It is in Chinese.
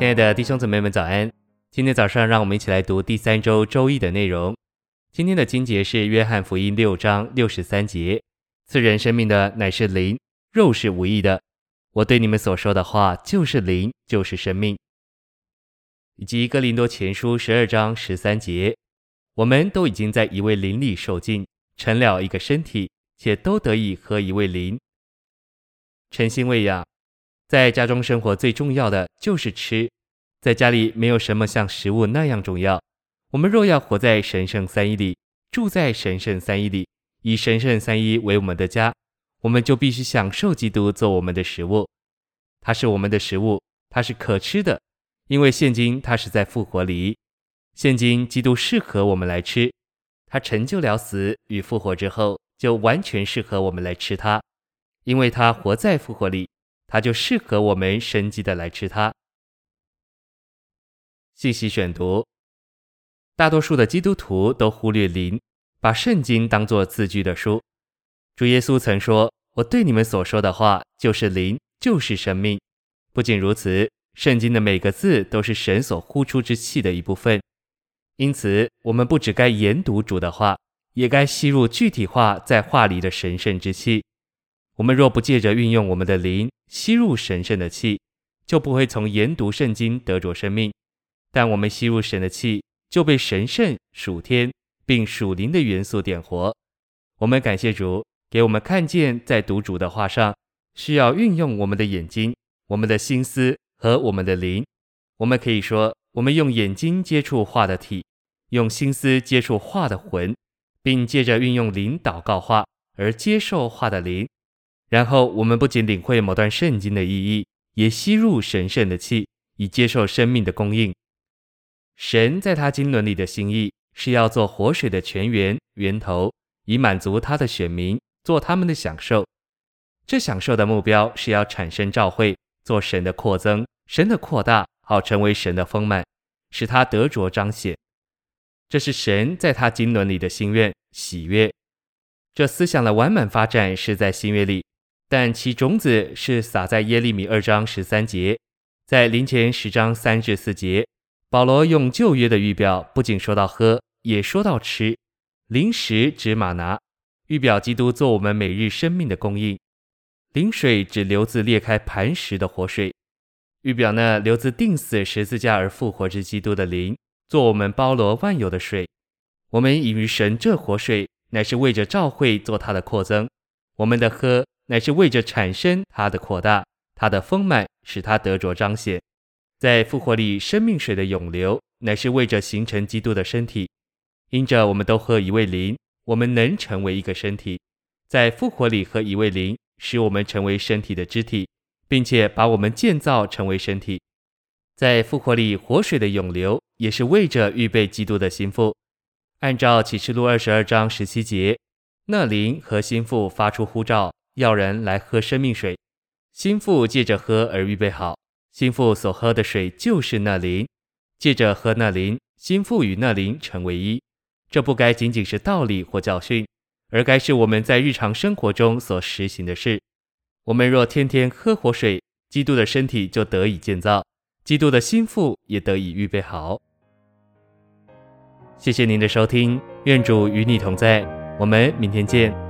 亲爱的弟兄姊妹们，早安！今天早上，让我们一起来读第三周周易的内容。今天的经节是约翰福音六章六十三节：“赐人生命的乃是灵，肉是无益的。我对你们所说的话就是灵，就是生命。”以及哥林多前书十二章十三节：“我们都已经在一位灵里受尽，成了一个身体，且都得以和一位灵。”诚心喂养。在家中生活最重要的就是吃，在家里没有什么像食物那样重要。我们若要活在神圣三一里，住在神圣三一里，以神圣三一为我们的家，我们就必须享受基督做我们的食物。他是我们的食物，他是可吃的，因为现今他是在复活里。现今基督适合我们来吃，他成就了死与复活之后，就完全适合我们来吃他，因为他活在复活里。它就适合我们生机的来吃它。信息选读：大多数的基督徒都忽略灵，把圣经当作字句的书。主耶稣曾说：“我对你们所说的话就是灵，就是生命。”不仅如此，圣经的每个字都是神所呼出之气的一部分。因此，我们不只该研读主的话，也该吸入具体化在话里的神圣之气。我们若不借着运用我们的灵吸入神圣的气，就不会从研读圣经得着生命；但我们吸入神的气，就被神圣属天并属灵的元素点活。我们感谢主，给我们看见在读主的话上，需要运用我们的眼睛、我们的心思和我们的灵。我们可以说，我们用眼睛接触画的体，用心思接触画的魂，并借着运用灵祷告画而接受画的灵。然后我们不仅领会某段圣经的意义，也吸入神圣的气，以接受生命的供应。神在他经纶里的心意是要做活水的泉源源头，以满足他的选民，做他们的享受。这享受的目标是要产生召会，做神的扩增，神的扩大，好成为神的丰满，使他得着彰显。这是神在他经纶里的心愿喜悦。这思想的完满发展是在新约里。但其种子是撒在耶利米二章十三节，在林前十章三至四节，保罗用旧约的预表，不仅说到喝，也说到吃。灵食指吗哪，预表基督做我们每日生命的供应；灵水指流自裂开磐石的活水，预表那流自钉死十字架而复活之基督的灵，做我们包罗万有的水。我们饮于神这活水，乃是为着召会做它的扩增。我们的喝。乃是为着产生它的扩大，它的丰满，使它得着彰显。在复活里，生命水的涌流，乃是为着形成基督的身体。因着我们都喝一位灵，我们能成为一个身体。在复活里喝一位灵，使我们成为身体的肢体，并且把我们建造成为身体。在复活里，活水的涌流，也是为着预备基督的心腹。按照启示录二十二章十七节，那灵和心腹发出呼召。要人来喝生命水，心腹借着喝而预备好。心腹所喝的水就是那灵，借着喝那灵，心腹与那灵成为一。这不该仅仅是道理或教训，而该是我们在日常生活中所实行的事。我们若天天喝活水，基督的身体就得以建造，基督的心腹也得以预备好。谢谢您的收听，愿主与你同在，我们明天见。